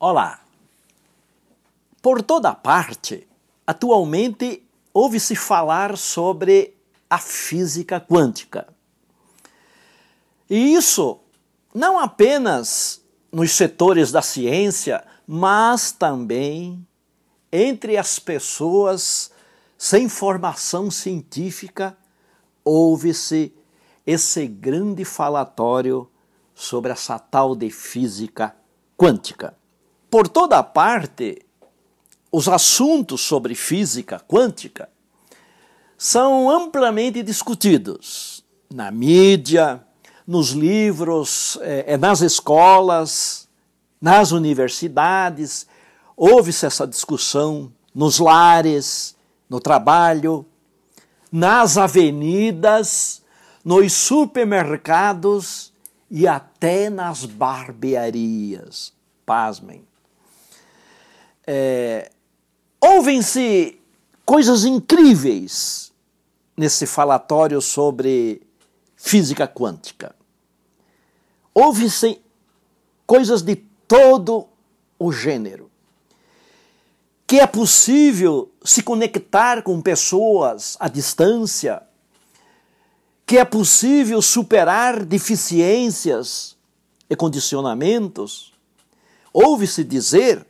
Olá! Por toda parte, atualmente ouve-se falar sobre a física quântica. E isso não apenas nos setores da ciência, mas também entre as pessoas sem formação científica, ouve-se esse grande falatório sobre essa tal de física quântica. Por toda parte, os assuntos sobre física quântica são amplamente discutidos na mídia, nos livros, é, nas escolas, nas universidades. Houve-se essa discussão nos lares, no trabalho, nas avenidas, nos supermercados e até nas barbearias. Pasmem é, ouvem-se coisas incríveis nesse falatório sobre física quântica. Ouvem-se coisas de todo o gênero. Que é possível se conectar com pessoas à distância, que é possível superar deficiências e condicionamentos. Ouve-se dizer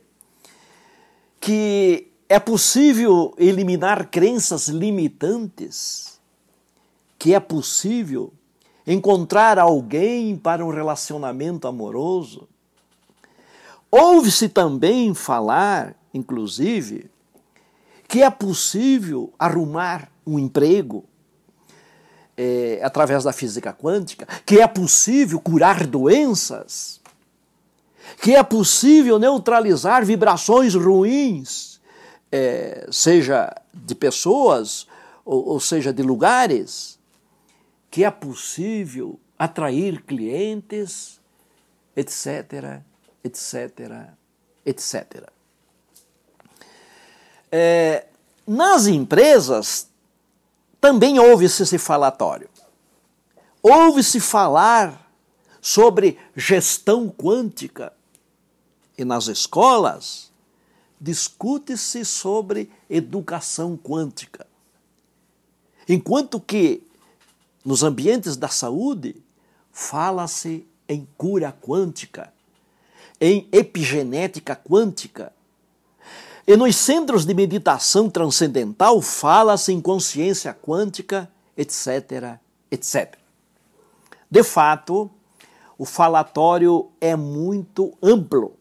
que é possível eliminar crenças limitantes, que é possível encontrar alguém para um relacionamento amoroso. Ouve-se também falar, inclusive, que é possível arrumar um emprego é, através da física quântica, que é possível curar doenças que é possível neutralizar vibrações ruins, é, seja de pessoas ou, ou seja de lugares, que é possível atrair clientes, etc, etc, etc. É, nas empresas também houve-se esse falatório. Houve-se falar sobre gestão quântica e nas escolas, discute-se sobre educação quântica. Enquanto que nos ambientes da saúde, fala-se em cura quântica, em epigenética quântica. E nos centros de meditação transcendental, fala-se em consciência quântica, etc, etc. De fato, o falatório é muito amplo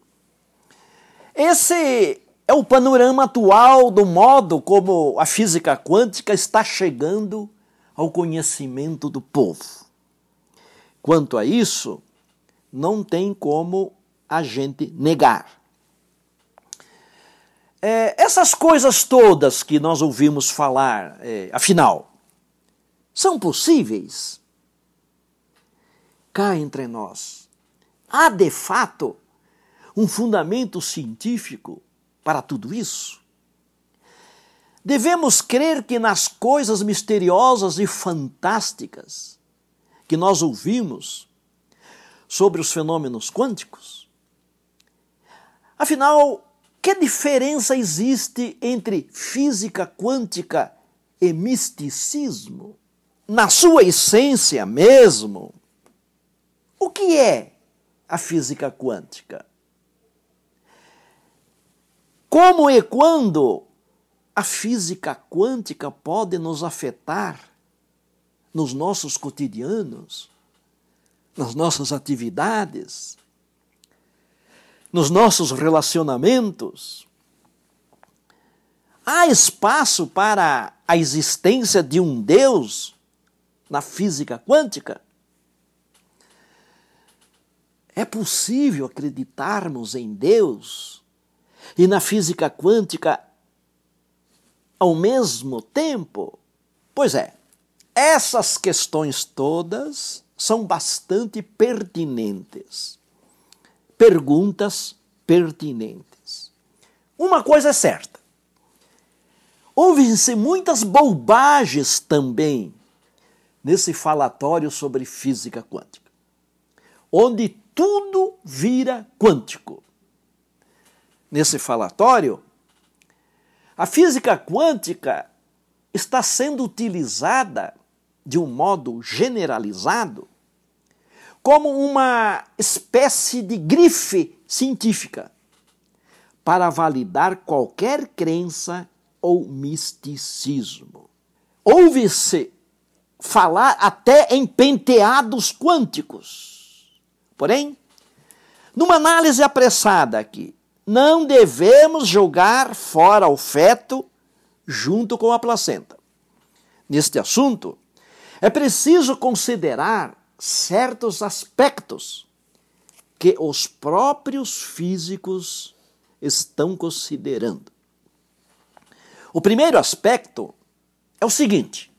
esse é o panorama atual do modo como a física quântica está chegando ao conhecimento do povo. Quanto a isso, não tem como a gente negar. É, essas coisas todas que nós ouvimos falar, é, afinal, são possíveis? Cá entre nós, há de fato um fundamento científico para tudo isso? Devemos crer que nas coisas misteriosas e fantásticas que nós ouvimos sobre os fenômenos quânticos? Afinal, que diferença existe entre física quântica e misticismo? Na sua essência mesmo, o que é a física quântica? Como e quando a física quântica pode nos afetar nos nossos cotidianos, nas nossas atividades, nos nossos relacionamentos? Há espaço para a existência de um Deus na física quântica? É possível acreditarmos em Deus e na física quântica ao mesmo tempo? Pois é, essas questões todas são bastante pertinentes. Perguntas pertinentes. Uma coisa é certa: ouvem-se muitas bobagens também nesse falatório sobre física quântica, onde tudo vira quântico nesse falatório, a física quântica está sendo utilizada de um modo generalizado como uma espécie de grife científica para validar qualquer crença ou misticismo. Ouve-se falar até em penteados quânticos. Porém, numa análise apressada aqui, não devemos jogar fora o feto junto com a placenta. Neste assunto, é preciso considerar certos aspectos que os próprios físicos estão considerando. O primeiro aspecto é o seguinte: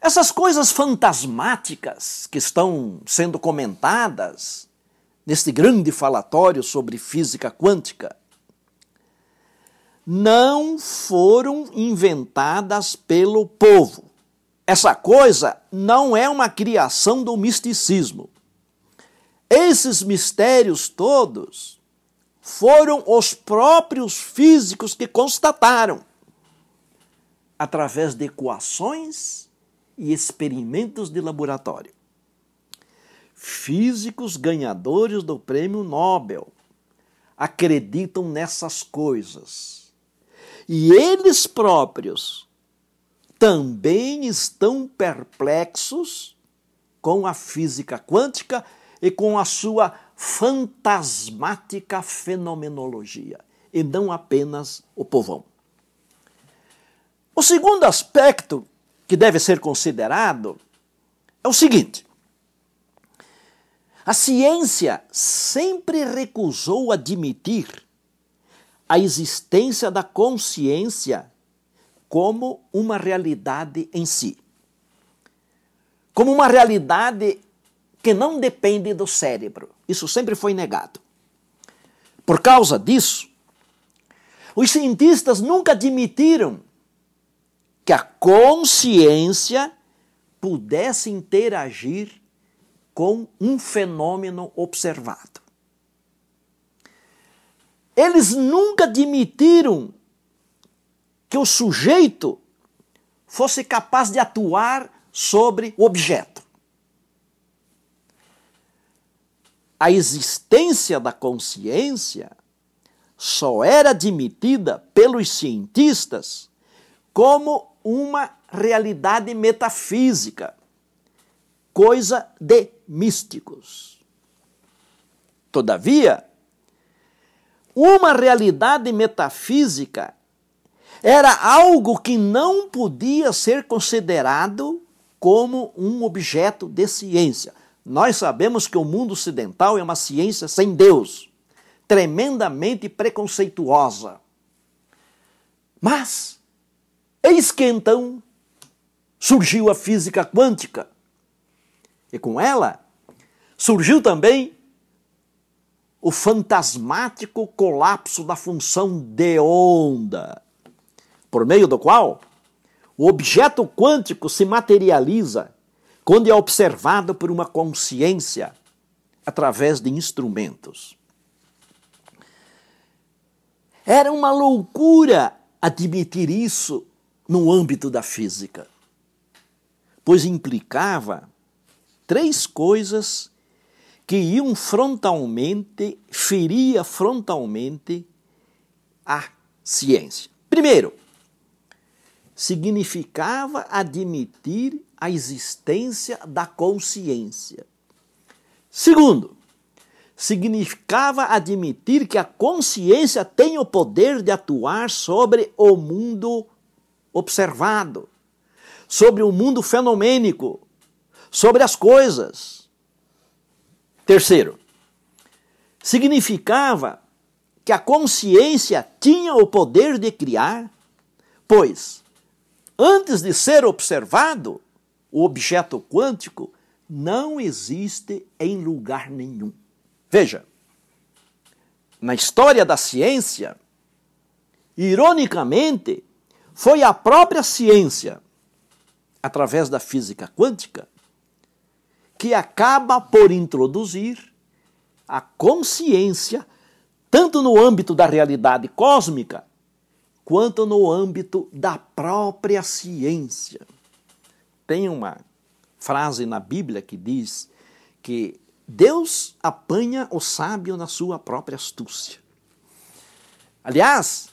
essas coisas fantasmáticas que estão sendo comentadas neste grande falatório sobre física quântica não foram inventadas pelo povo. Essa coisa não é uma criação do misticismo. Esses mistérios todos foram os próprios físicos que constataram, através de equações e experimentos de laboratório. Físicos ganhadores do prêmio Nobel acreditam nessas coisas. E eles próprios também estão perplexos com a física quântica e com a sua fantasmática fenomenologia, e não apenas o povão. O segundo aspecto que deve ser considerado é o seguinte: a ciência sempre recusou admitir a existência da consciência como uma realidade em si. Como uma realidade que não depende do cérebro. Isso sempre foi negado. Por causa disso, os cientistas nunca admitiram que a consciência pudesse interagir com um fenômeno observado. Eles nunca admitiram que o sujeito fosse capaz de atuar sobre o objeto. a existência da consciência só era admitida pelos cientistas como uma realidade metafísica, coisa de místicos. Todavia, uma realidade metafísica era algo que não podia ser considerado como um objeto de ciência. Nós sabemos que o mundo ocidental é uma ciência sem Deus, tremendamente preconceituosa. Mas, eis que então surgiu a física quântica. E com ela surgiu também o fantasmático colapso da função de onda, por meio do qual o objeto quântico se materializa quando é observado por uma consciência através de instrumentos. Era uma loucura admitir isso no âmbito da física, pois implicava três coisas que iam frontalmente, feria frontalmente a ciência. Primeiro, significava admitir a existência da consciência. Segundo, significava admitir que a consciência tem o poder de atuar sobre o mundo observado, sobre o mundo fenomênico, sobre as coisas. Terceiro, significava que a consciência tinha o poder de criar, pois, antes de ser observado, o objeto quântico não existe em lugar nenhum. Veja, na história da ciência, ironicamente, foi a própria ciência, através da física quântica, que acaba por introduzir a consciência tanto no âmbito da realidade cósmica, quanto no âmbito da própria ciência. Tem uma frase na Bíblia que diz que Deus apanha o sábio na sua própria astúcia. Aliás,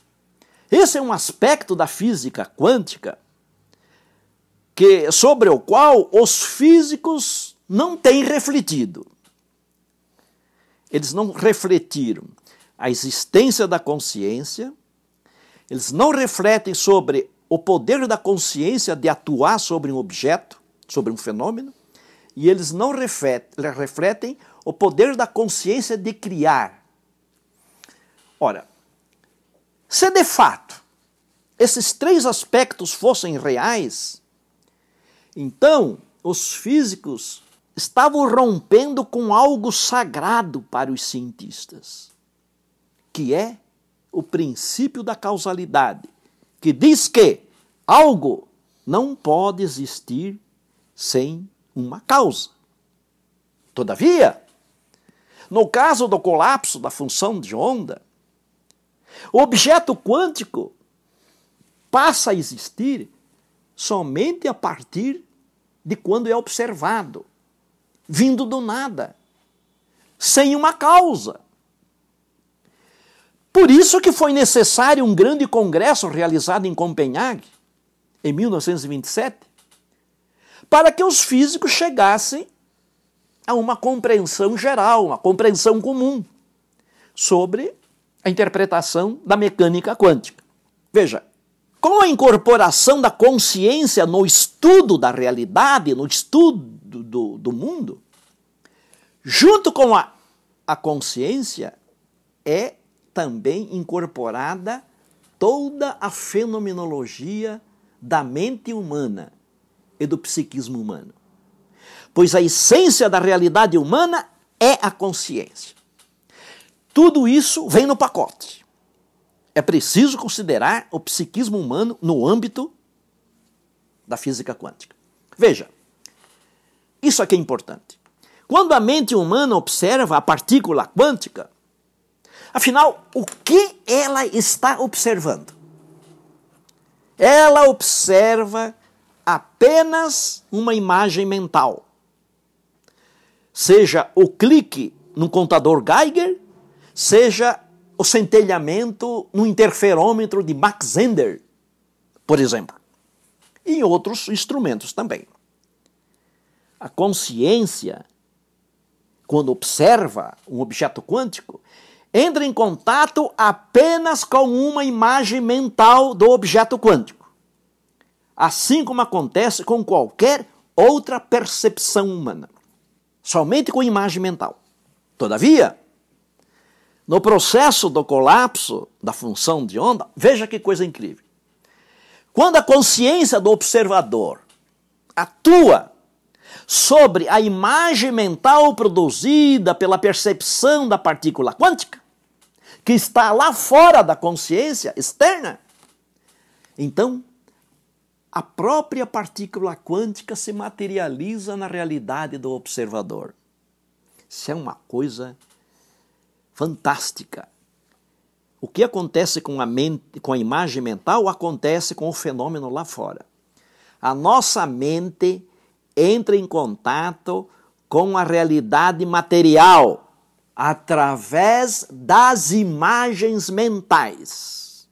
esse é um aspecto da física quântica que sobre o qual os físicos não têm refletido. Eles não refletiram a existência da consciência, eles não refletem sobre o poder da consciência de atuar sobre um objeto, sobre um fenômeno, e eles não refletem o poder da consciência de criar. Ora, se de fato esses três aspectos fossem reais, então os físicos estavam rompendo com algo sagrado para os cientistas, que é o princípio da causalidade, que diz que algo não pode existir sem uma causa. Todavia, no caso do colapso da função de onda, o objeto quântico passa a existir somente a partir de quando é observado, vindo do nada, sem uma causa. Por isso que foi necessário um grande congresso realizado em Copenhague, em 1927, para que os físicos chegassem a uma compreensão geral, uma compreensão comum sobre a interpretação da mecânica quântica. Veja, com a incorporação da consciência no estudo da realidade, no estudo do, do mundo, junto com a, a consciência, é também incorporada toda a fenomenologia da mente humana e do psiquismo humano. Pois a essência da realidade humana é a consciência. Tudo isso vem no pacote. É preciso considerar o psiquismo humano no âmbito da física quântica. Veja, isso aqui é importante. Quando a mente humana observa a partícula quântica, afinal, o que ela está observando? Ela observa apenas uma imagem mental. Seja o clique no contador Geiger, seja o centelhamento no interferômetro de Mach Zehnder, por exemplo, e em outros instrumentos também. A consciência, quando observa um objeto quântico, entra em contato apenas com uma imagem mental do objeto quântico, assim como acontece com qualquer outra percepção humana, somente com imagem mental. Todavia, no processo do colapso da função de onda, veja que coisa incrível. Quando a consciência do observador atua sobre a imagem mental produzida pela percepção da partícula quântica, que está lá fora da consciência externa, então a própria partícula quântica se materializa na realidade do observador. Isso é uma coisa fantástica. O que acontece com a, mente, com a imagem mental acontece com o fenômeno lá fora. A nossa mente entra em contato com a realidade material através das imagens mentais.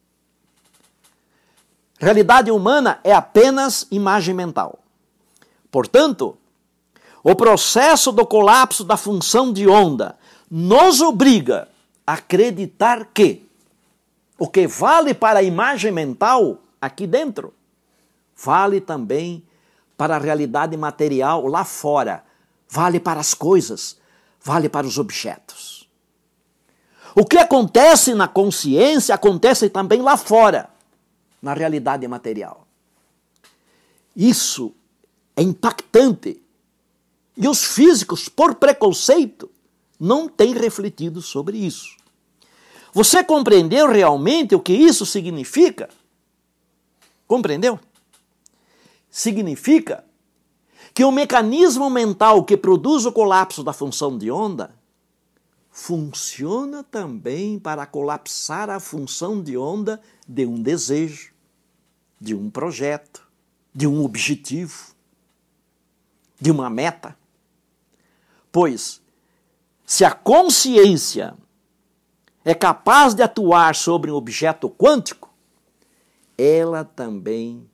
Realidade humana é apenas imagem mental. Portanto, o processo do colapso da função de onda nos obriga a acreditar que o que vale para a imagem mental aqui dentro, vale também para a realidade material lá fora, vale para as coisas, vale para os objetos. O que acontece na consciência acontece também lá fora, na realidade material. Isso é impactante. E os físicos, por preconceito, não tem refletido sobre isso. Você compreendeu realmente o que isso significa? Compreendeu? Significa que o mecanismo mental que produz o colapso da função de onda funciona também para colapsar a função de onda de um desejo, de um projeto, de um objetivo, de uma meta. Pois, se a consciência é capaz de atuar sobre um objeto quântico, ela também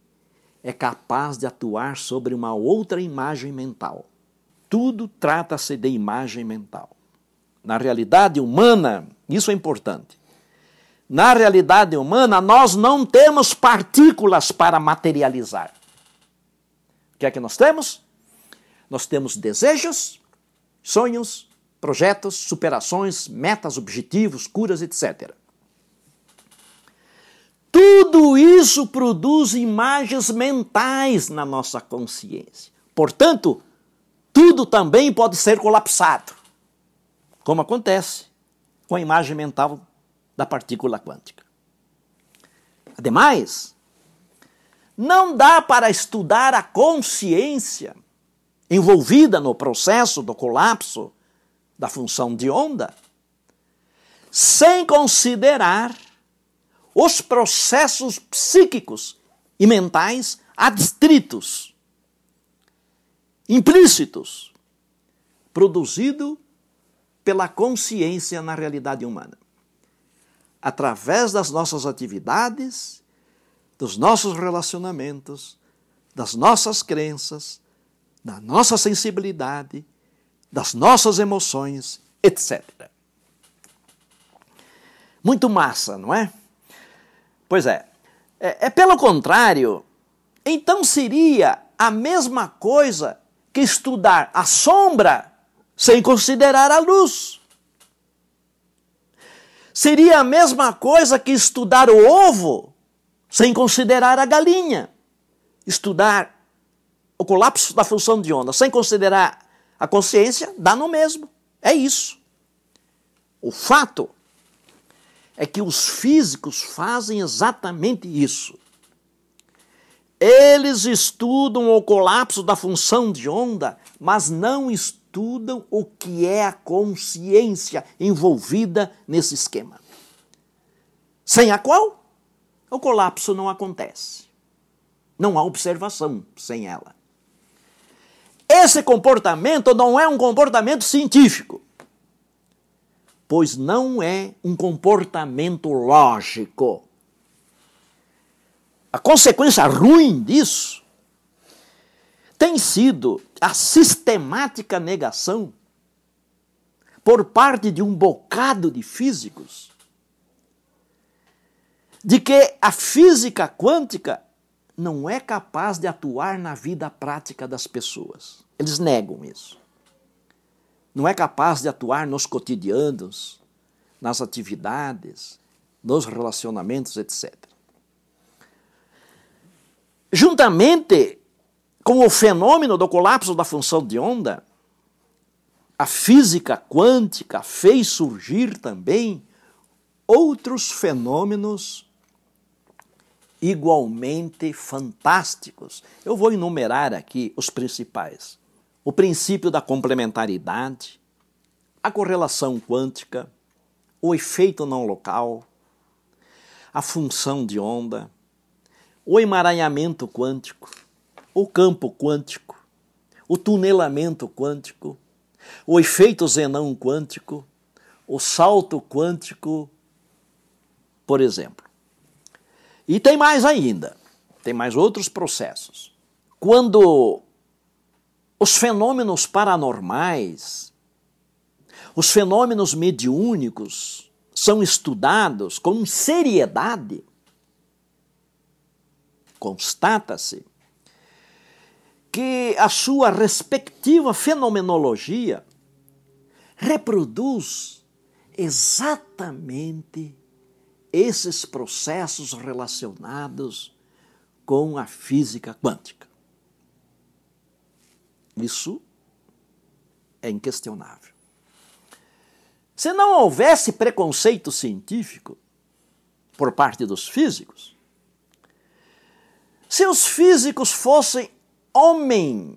é capaz de atuar sobre uma outra imagem mental. Tudo trata-se de imagem mental. Na realidade humana, isso é importante. Na realidade humana, nós não temos partículas para materializar. O que é que nós temos? Nós temos desejos, sonhos, projetos, superações, metas, objetivos, curas, etc. Tudo isso produz imagens mentais na nossa consciência. Portanto, tudo também pode ser colapsado, como acontece com a imagem mental da partícula quântica. Ademais, não dá para estudar a consciência envolvida no processo do colapso da função de onda sem considerar os processos psíquicos e mentais adstritos, implícitos, produzido pela consciência na realidade humana. Através das nossas atividades, dos nossos relacionamentos, das nossas crenças, da nossa sensibilidade, das nossas emoções, etc. Muito massa, não é? Pois é. é. É pelo contrário, então seria a mesma coisa que estudar a sombra sem considerar a luz. Seria a mesma coisa que estudar o ovo sem considerar a galinha. Estudar o colapso da função de onda sem considerar a consciência dá no mesmo. É isso. O fato é que os físicos fazem exatamente isso. Eles estudam o colapso da função de onda, mas não estudam o que é a consciência envolvida nesse esquema. Sem a qual o colapso não acontece. Não há observação sem ela. Esse comportamento não é um comportamento científico pois não é um comportamento lógico. A consequência ruim disso tem sido a sistemática negação por parte de um bocado de físicos de que a física quântica não é capaz de atuar na vida prática das pessoas. Eles negam isso não é capaz de atuar nos cotidianos, nas atividades, nos relacionamentos, etc. Juntamente com o fenômeno do colapso da função de onda, a física quântica fez surgir também outros fenômenos igualmente fantásticos. Eu vou enumerar aqui os principais o princípio da complementaridade, a correlação quântica, o efeito não local, a função de onda, o emaranhamento quântico, o campo quântico, o tunelamento quântico, o efeito zenão quântico, o salto quântico, por exemplo. E tem mais ainda, tem mais outros processos. Quando os fenômenos paranormais, os fenômenos mediúnicos são estudados com seriedade. Constata-se que a sua respectiva fenomenologia reproduz exatamente esses processos relacionados com a física quântica. Isso é inquestionável. Se não houvesse preconceito científico por parte dos físicos, se os físicos fossem homem,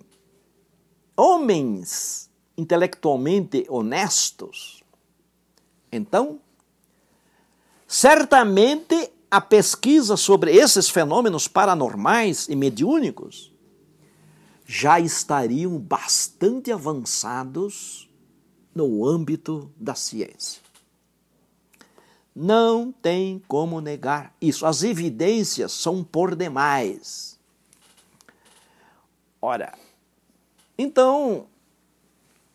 homens intelectualmente honestos, Então, certamente a pesquisa sobre esses fenômenos paranormais e mediúnicos já estariam bastante avançados no âmbito da ciência. Não tem como negar isso. As evidências são por demais. Ora, então,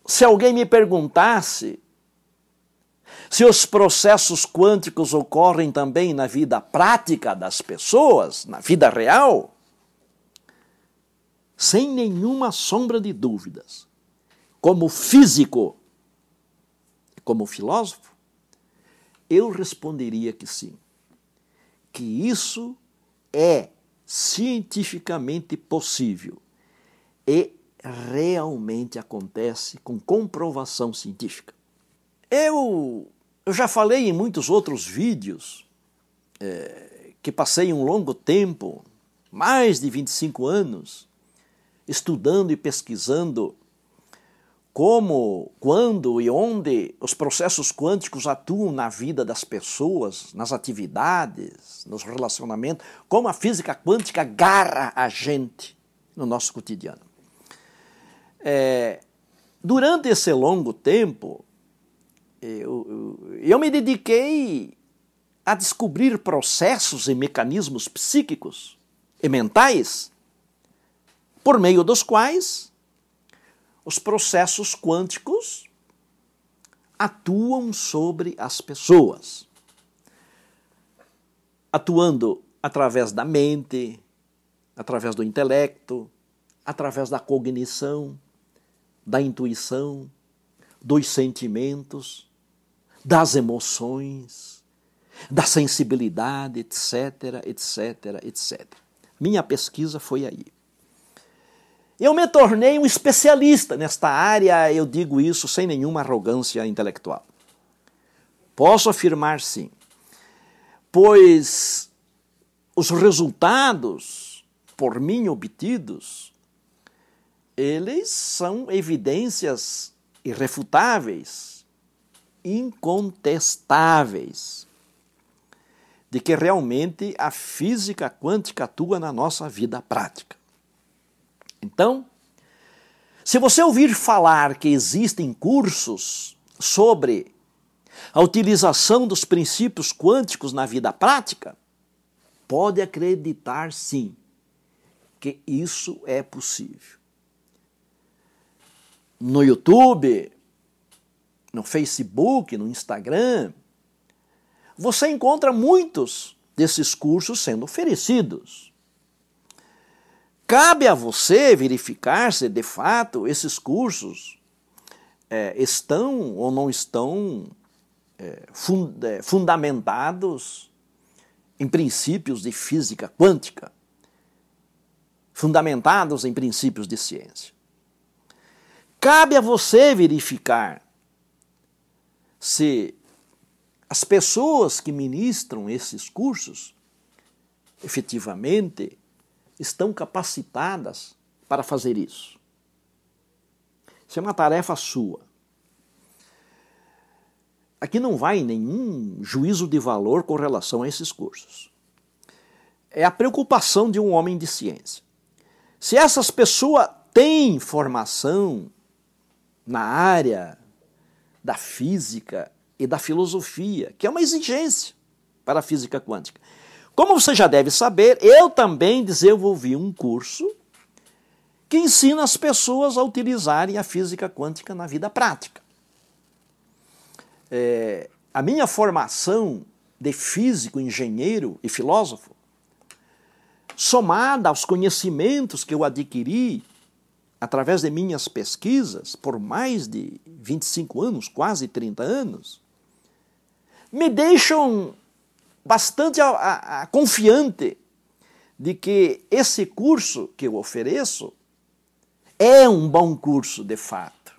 se alguém me perguntasse se os processos quânticos ocorrem também na vida prática das pessoas, na vida real, sem nenhuma sombra de dúvidas, como físico e como filósofo, eu responderia que sim. Que isso é cientificamente possível e realmente acontece com comprovação científica. Eu, eu já falei em muitos outros vídeos é, que passei um longo tempo, mais de 25 anos, estudando e pesquisando como, quando e onde os processos quânticos atuam na vida das pessoas, nas atividades, nos relacionamentos, como a física quântica agarra a gente no nosso cotidiano. É, durante esse longo tempo, eu, eu, eu me dediquei a descobrir processos e mecanismos psíquicos e mentais por meio dos quais os processos quânticos atuam sobre as pessoas. Atuando através da mente, através do intelecto, através da cognição, da intuição, dos sentimentos, das emoções, da sensibilidade, etc, etc, etc. Minha pesquisa foi aí. Eu me tornei um especialista nesta área, eu digo isso sem nenhuma arrogância intelectual. Posso afirmar sim, pois os resultados por mim obtidos, eles são evidências irrefutáveis, incontestáveis, de que realmente a física quântica atua na nossa vida prática. Então, se você ouvir falar que existem cursos sobre a utilização dos princípios quânticos na vida prática, pode acreditar sim que isso é possível. No YouTube, no Facebook, no Instagram, você encontra muitos desses cursos sendo oferecidos. Cabe a você verificar se de fato esses cursos é, estão ou não estão é, fund é, fundamentados em princípios de física quântica, fundamentados em princípios de ciência. Cabe a você verificar se as pessoas que ministram esses cursos efetivamente estão capacitadas para fazer isso. Isso é uma tarefa sua. Aqui não vai nenhum juízo de valor com relação a esses cursos. É a preocupação de um homem de ciência. Se essas pessoas têm formação na área da física e da filosofia, que é uma exigência para a física quântica, como você já deve saber, eu também desenvolvi um curso que ensina as pessoas a utilizarem a física quântica na vida prática. É, a minha formação de físico, engenheiro e filósofo, somada aos conhecimentos que eu adquiri através de minhas pesquisas por mais de 25 anos, quase 30 anos, me deixam bastante a, a, a confiante de que esse curso que eu ofereço é um bom curso de fato.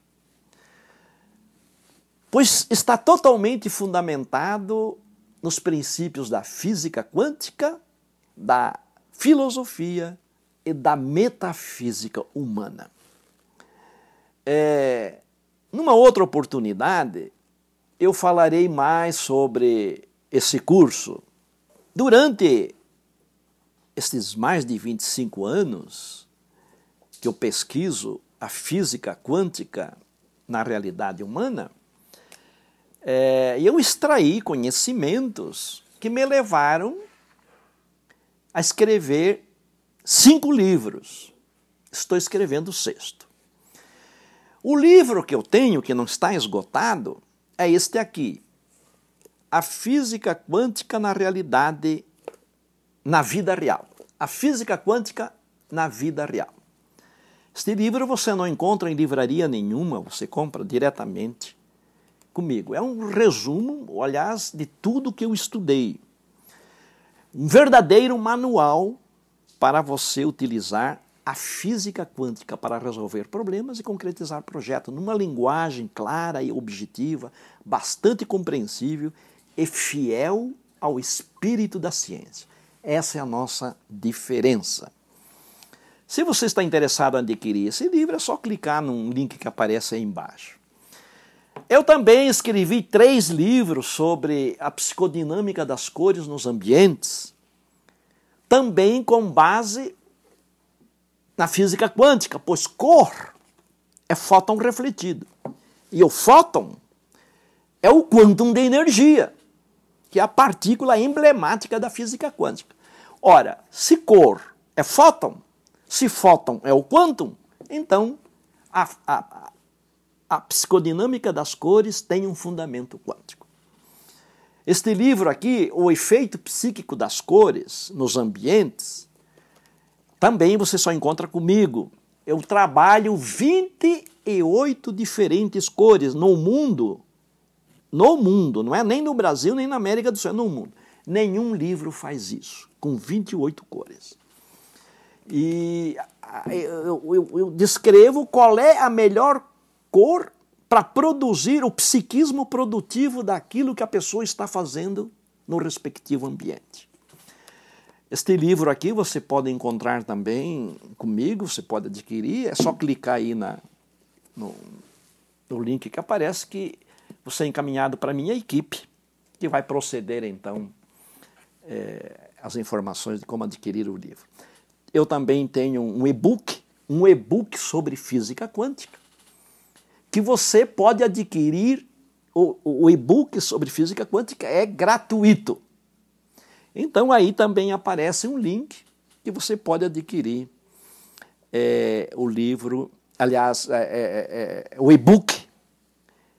Pois está totalmente fundamentado nos princípios da física quântica, da filosofia e da metafísica humana. É, numa outra oportunidade, eu falarei mais sobre esse curso. Durante estes mais de 25 anos que eu pesquiso a física quântica na realidade humana, é, eu extraí conhecimentos que me levaram a escrever cinco livros. Estou escrevendo o sexto. O livro que eu tenho, que não está esgotado, é este aqui. A Física Quântica na Realidade, na Vida Real. A Física Quântica na Vida Real. Este livro você não encontra em livraria nenhuma, você compra diretamente comigo. É um resumo, aliás, de tudo que eu estudei. Um verdadeiro manual para você utilizar a física quântica para resolver problemas e concretizar projetos numa linguagem clara e objetiva, bastante compreensível e fiel ao espírito da ciência. Essa é a nossa diferença. Se você está interessado em adquirir esse livro, é só clicar no link que aparece aí embaixo. Eu também escrevi três livros sobre a psicodinâmica das cores nos ambientes, também com base na física quântica, pois cor é fóton refletido. E o fóton é o quantum de energia, que é a partícula emblemática da física quântica. Ora, se cor é fóton, se fóton é o quantum, então a, a, a psicodinâmica das cores tem um fundamento quântico. Este livro aqui, O Efeito Psíquico das Cores nos Ambientes, também você só encontra comigo. Eu trabalho 28 diferentes cores no mundo. No mundo, não é nem no Brasil, nem na América do Sul, é no mundo. Nenhum livro faz isso, com 28 cores. E eu, eu, eu descrevo qual é a melhor cor para produzir o psiquismo produtivo daquilo que a pessoa está fazendo no respectivo ambiente. Este livro aqui você pode encontrar também comigo, você pode adquirir, é só clicar aí na, no, no link que aparece que é encaminhado para a minha equipe, que vai proceder então é, as informações de como adquirir o livro. Eu também tenho um e-book, um e-book sobre física quântica, que você pode adquirir. O, o e-book sobre física quântica é gratuito. Então aí também aparece um link que você pode adquirir é, o livro, aliás, é o e-book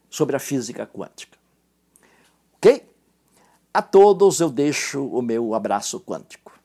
sobre a física quântica. Ok? A todos eu deixo o meu abraço quântico.